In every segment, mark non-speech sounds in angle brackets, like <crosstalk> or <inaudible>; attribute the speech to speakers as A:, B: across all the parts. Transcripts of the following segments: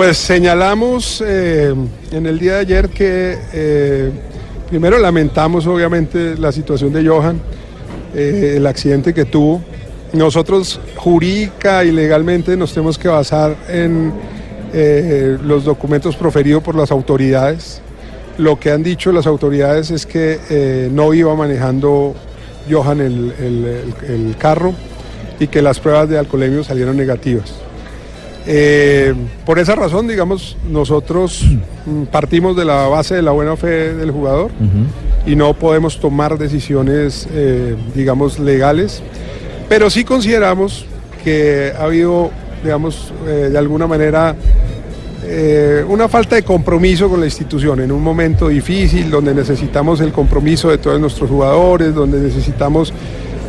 A: Pues señalamos eh, en el día de ayer que eh, primero lamentamos obviamente la situación de Johan, eh, el accidente que tuvo. Nosotros jurídica y legalmente nos tenemos que basar en los documentos proferidos por las autoridades. Lo que han dicho las autoridades es que no iba manejando Johan el, el carro y que las pruebas de alcoholemia salieron negativas. Eh, por esa razón, digamos, nosotros mm, partimos de la base de la buena fe del jugador y no podemos tomar decisiones, eh, digamos, legales, pero sí consideramos que ha habido, digamos, eh, de alguna manera una falta de compromiso con la institución en un momento difícil donde necesitamos el compromiso de todos nuestros jugadores, donde necesitamos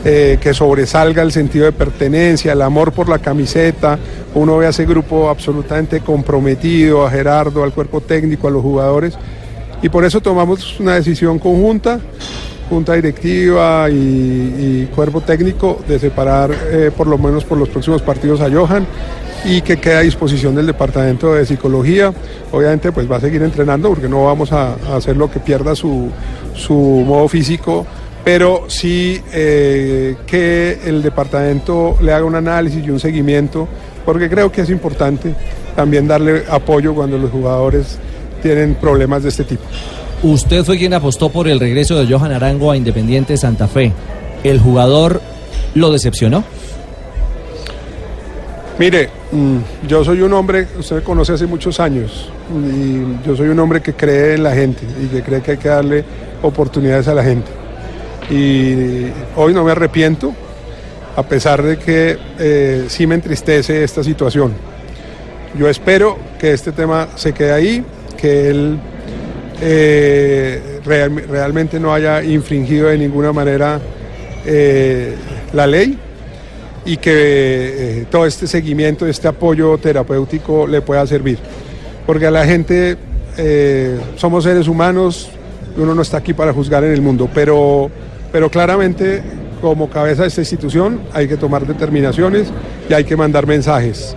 A: que sobresalga el sentido de pertenencia, el amor por la camiseta. Uno ve a ese grupo absolutamente comprometido, a Gerardo, al cuerpo técnico, a los jugadores. Y por eso tomamos una decisión conjunta, junta directiva y, cuerpo técnico, de separar eh, por lo menos por los próximos partidos a Johan y que quede a disposición del departamento de psicología. Obviamente pues va a seguir entrenando porque no vamos a, hacer lo que pierda su, su modo físico pero sí eh, que el departamento le haga un análisis y un seguimiento, porque creo que es importante también darle apoyo cuando los jugadores tienen problemas de este tipo.
B: Usted fue quien apostó por el regreso de Johan Arango a Independiente Santa Fe. ¿El jugador lo decepcionó?
A: Mire, mm, yo soy un hombre, usted me conoce hace muchos años, y yo soy un hombre que cree en la gente y que cree que hay que darle oportunidades a la gente y hoy no me arrepiento, a pesar de que eh, sí me entristece esta situación. Yo espero que este tema se quede ahí, que él eh, realmente no haya infringido de ninguna manera eh, la ley y que todo este seguimiento, este apoyo terapéutico le pueda servir. Porque a la gente somos seres humanos, uno no está aquí para juzgar en el mundo, pero pero claramente como cabeza de esta institución hay que tomar determinaciones y hay que mandar mensajes.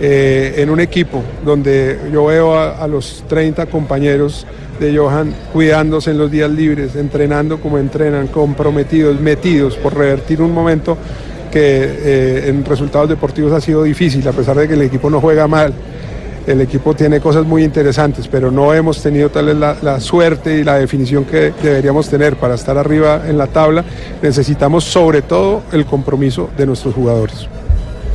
A: Eh, en un equipo donde yo veo a, los 30 compañeros de Johan cuidándose en los días libres, entrenando como entrenan, comprometidos, metidos por revertir un momento que eh, en resultados deportivos ha sido difícil, a pesar de que el equipo no juega mal el equipo tiene cosas muy interesantes, pero no hemos tenido tal vez la, suerte y la definición que deberíamos tener para estar arriba en la tabla. Necesitamos sobre todo el compromiso de nuestros jugadores.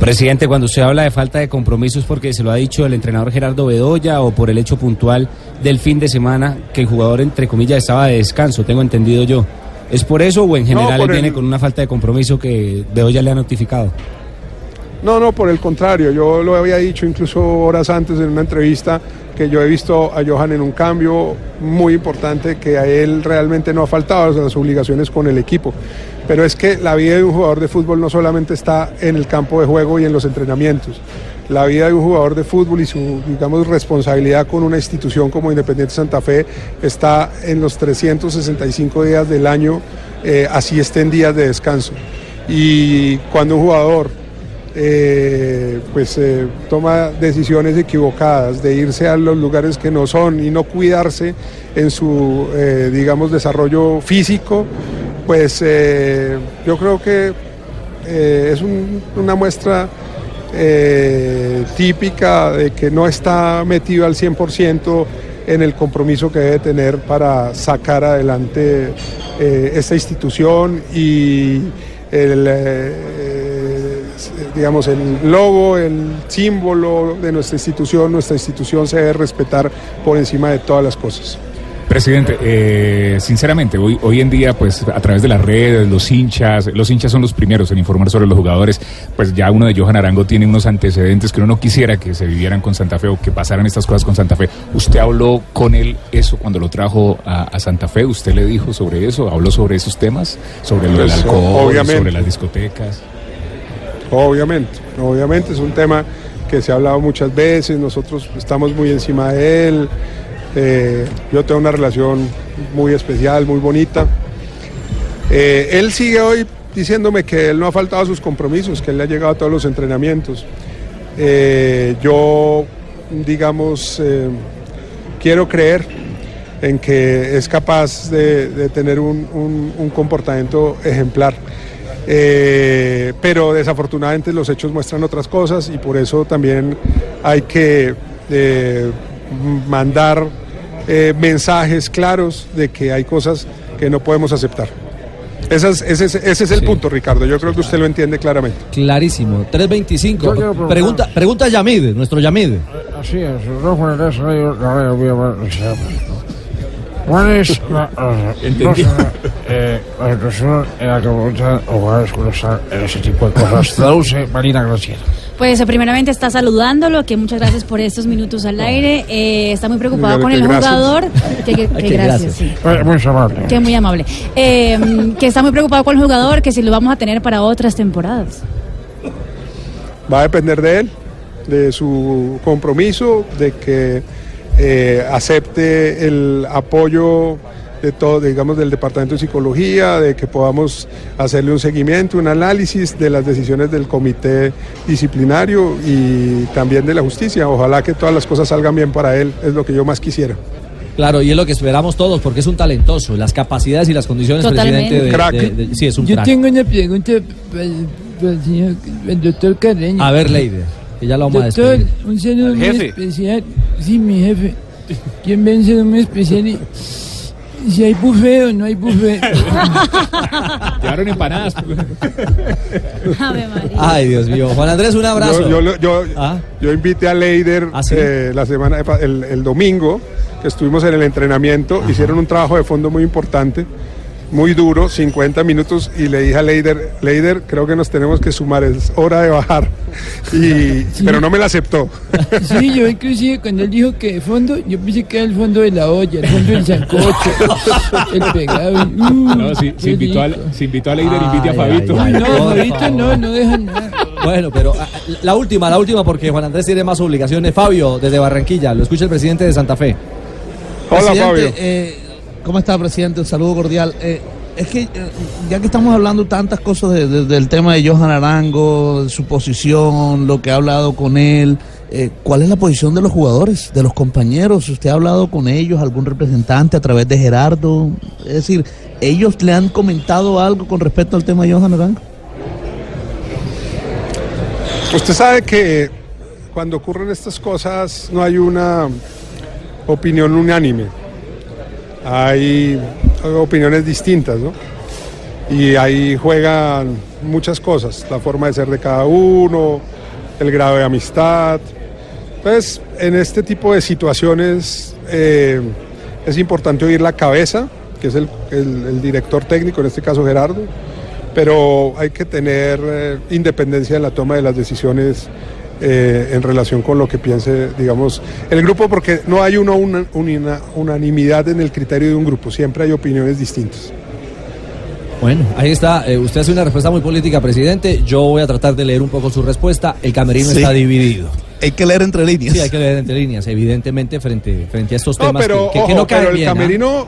B: Presidente, cuando usted habla de falta de compromiso es porque se lo ha dicho el entrenador Gerardo Bedoya o por el hecho puntual del fin de semana que el jugador, entre comillas, estaba de descanso, tengo entendido yo. ¿Es por eso o en general viene con una falta de compromiso que Bedoya le ha notificado?
A: No, no, por el contrario, yo lo había dicho incluso horas antes en una entrevista que yo he visto a Johan en un cambio muy importante que a él realmente no ha faltado las obligaciones con el equipo. Pero es que la vida de un jugador de fútbol no solamente está en el campo de juego y en los entrenamientos. La vida de un jugador de fútbol y su, digamos, responsabilidad con una institución como Independiente Santa Fe está en los 365 días del año, eh, así estén días de descanso. Y cuando un jugador eh, pues eh, toma decisiones equivocadas de irse a los lugares que no son y no cuidarse en su, eh, digamos, desarrollo físico, pues yo creo que es una muestra típica de que no está metido al 100% en el compromiso que debe tener para sacar adelante esta institución y el digamos, el logo, el símbolo de nuestra institución, nuestra institución se debe respetar por encima de todas las cosas.
C: Presidente, eh, sinceramente, hoy, hoy en día, pues a través de las redes, los hinchas, los hinchas son los primeros en informar sobre los jugadores, pues ya uno de Johan Arango tiene unos antecedentes que uno no quisiera que se vivieran con Santa Fe o que pasaran estas cosas con Santa Fe. ¿Usted habló con él eso cuando lo trajo a, Santa Fe? ¿Usted le dijo sobre eso? ¿Habló sobre esos temas? ¿Sobre lo del pues, alcohol? ¿Sobre las discotecas?
A: Obviamente, obviamente es un tema que se ha hablado muchas veces, nosotros estamos muy encima de él, eh, yo tengo una relación muy especial, muy bonita. Eh, él sigue hoy diciéndome que él no ha faltado a sus compromisos, que él le ha llegado a todos los entrenamientos. Eh, yo digamos, quiero creer en que es capaz de, tener un- un comportamiento ejemplar. Eh, pero desafortunadamente los hechos muestran otras cosas y por eso también hay que eh, mandar eh, mensajes claros de que hay cosas que no podemos aceptar. Ese, es, ese es el punto, Ricardo. Yo creo que usted lo entiende claramente.
D: Clarísimo. 325.
E: Yo quiero preguntar-
D: Pregunta, pregunta Yamid, nuestro Yamid.
E: Así es, no ¿Cuál es la, <laughs> eh, sé, eh, la situación en la que voluntad o escuchar ese tipo de cosas? <laughs> Traduce Marina Graciela.
F: Pues eh, primeramente está saludándolo, que muchas gracias por estos minutos al aire. Eh, está muy preocupado
A: Dígale
F: con el
A: gracias.
F: jugador. <laughs> Que, que- que
D: Que
F: gracias,
D: gracias.
F: sí.
E: Eh, muy amable.
F: Que muy amable. Eh, que está muy preocupado con el jugador, que si lo vamos a tener para otras temporadas.
A: Va a depender de él, de su compromiso, de que eh, acepte el apoyo de todo, digamos, del Departamento de Psicología, de que podamos hacerle un seguimiento, un análisis de las decisiones del comité disciplinario y también de la justicia. Ojalá que todas las cosas salgan bien para él, es lo que yo más quisiera.
D: Claro, y es lo que esperamos todos, porque es un talentoso. Las capacidades y las condiciones,
F: Totalmente.
D: presidente, de,
A: Crack.
D: de- de- sí, es un
G: Yo
D: crack.
G: tengo una pregunta para para el señor, el doctor Carreño.
D: A ver, Leider, que ya lo vamos a
G: Doctor,
D: despedir.
G: un saludo
B: Al
G: muy
B: jefe.
G: especial. Sí, mi jefe. ¿Quién ve un saludo muy especial? Y, si hay buffet o no hay buffet. <laughs>
C: Llevaron empanadas. <laughs>
F: Ave María.
D: Ay, Dios mío. Juan Andrés, un abrazo.
A: Yo, yo, yo,
D: Ah.
A: yo invité a Leider
D: ¿Ah, sí?
A: eh, la semana, el domingo, que estuvimos en el entrenamiento, hicieron un trabajo de fondo muy importante, muy duro, 50 minutos, y le dije a Leider, Leider, creo que nos tenemos que sumar, es hora de bajar. <laughs> Y, Pero no me la aceptó.
G: Sí, yo inclusive cuando él dijo que de fondo, yo pensé que era el fondo de la olla, el fondo del sancocho, <laughs> el pegado. uh,
C: No, sí,
G: qué
C: se invitó, a, invitó a Leider, invite a
D: ay,
C: Fabito.
D: ay,
G: No,
D: favor.
G: no, no dejan nada.
D: Bueno, pero ah, la última, la última, porque Juan Andrés tiene más obligaciones. Fabio, desde Barranquilla, lo escucha el presidente de Santa Fe.
A: Hola,
H: Presidente,
A: Fabio.
H: eh, ¿Cómo está, presidente? Un saludo cordial. Eh, es que, eh, ya que estamos hablando tantas cosas de- de- del tema de Johan Arango, su posición, lo que ha hablado con él, eh, ¿cuál es la posición de los jugadores, de los compañeros? ¿Usted ha hablado con ellos, algún representante a través de Gerardo? Es decir, ¿ellos le han comentado algo con respecto al tema de Johan Arango?
A: Usted sabe que cuando ocurren estas cosas no hay una opinión unánime. Hay opiniones distintas, ¿no? Y ahí juegan muchas cosas, la forma de ser de cada uno, el grado de amistad. Entonces, en este tipo de situaciones eh, es importante oír la cabeza, que es el director técnico, en este caso Gerardo, pero hay que tener eh, independencia en la toma de las decisiones eh, en relación con lo que piense, digamos, el grupo, porque no hay una, una- una unanimidad en el criterio de un grupo, siempre hay opiniones distintas.
D: Bueno, ahí está. Eh, usted hace una respuesta muy política, presidente. Yo voy a tratar de leer un poco su respuesta. El camerino
H: Sí.
D: está dividido.
H: Hay que leer entre líneas.
D: Sí, hay que leer entre líneas, evidentemente, frente, frente a estos
A: No,
D: temas
A: pero,
D: que, que- que
A: ojo,
D: no caen
A: pero el
D: bien, ¿ah?
A: camerino,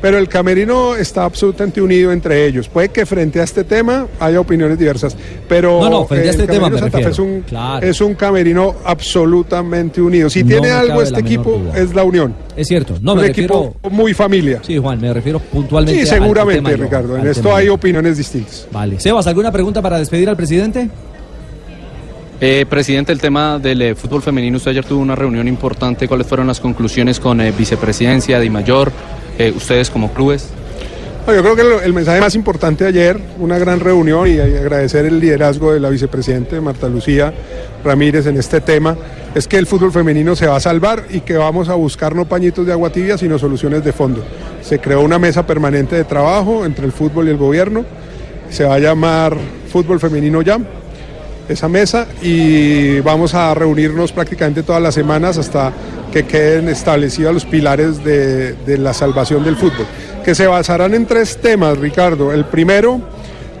A: pero el camerino está absolutamente unido entre ellos. Puede que frente a este tema haya opiniones diversas, pero
D: No, no, frente a
A: el
D: este tema me
A: Santa Fe es un,
D: Claro.
A: es un camerino absolutamente unido. Si
D: No
A: tiene algo este equipo
D: duda.
A: es la unión.
D: Es cierto. No,
A: un
D: me
A: equipo
D: refiero...
A: muy familia.
D: Sí, Juan, me refiero puntualmente
A: Sí,
D: al
A: seguramente,
D: tema,
A: Ricardo. En esto hay opiniones distintas.
D: Vale. Sebas, ¿alguna pregunta para despedir al presidente?
I: Eh, presidente, el tema del eh, fútbol femenino, usted ayer tuvo una reunión importante. ¿Cuáles fueron las conclusiones con eh, vicepresidencia, Di Mayor, ustedes como clubes?
A: Yo creo que el mensaje más importante ayer, una gran reunión y agradecer el liderazgo de la vicepresidente Marta Lucía Ramírez en este tema, es que el fútbol femenino se va a salvar y que vamos a buscar no pañitos de agua tibia, sino soluciones de fondo. Se creó una mesa permanente de trabajo entre el fútbol y el gobierno, se va a llamar Fútbol Femenino Ya, esa mesa y vamos a reunirnos prácticamente todas las semanas hasta que queden establecidos los pilares de, la salvación del fútbol, que se basarán en tres temas, Ricardo. El primero,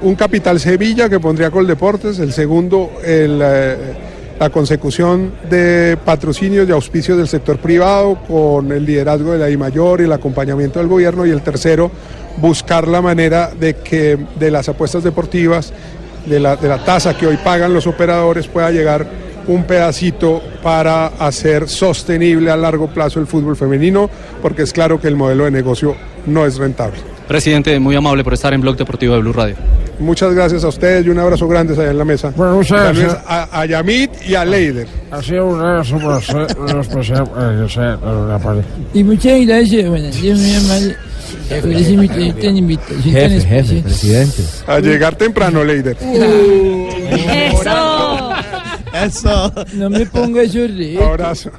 A: un capital Sevilla que pondría Coldeportes. El segundo, el, eh, la consecución de patrocinios y auspicios del sector privado con el liderazgo de la DIMAYOR y el acompañamiento del gobierno. Y el tercero, buscar la manera de que de las apuestas deportivas de la, de la tasa que hoy pagan los operadores pueda llegar un pedacito para hacer sostenible a largo plazo el fútbol femenino, porque es claro que el modelo de negocio no es rentable.
I: Presidente, muy amable por estar en Blog Deportivo de Blue Radio.
A: Muchas gracias a ustedes y un abrazo grande allá en la mesa.
E: Bueno, muchas gracias.
A: A, a Yamit y a Leider.
E: Ha sido un abrazo para eh, para la pared.
G: Y muchas gracias, bueno, Dios muy
D: Jefe, jefe, presidente.
A: A llegar temprano, Leider.
F: Eso.
H: Eso.
G: No me ponga eso re.
A: Abrazo.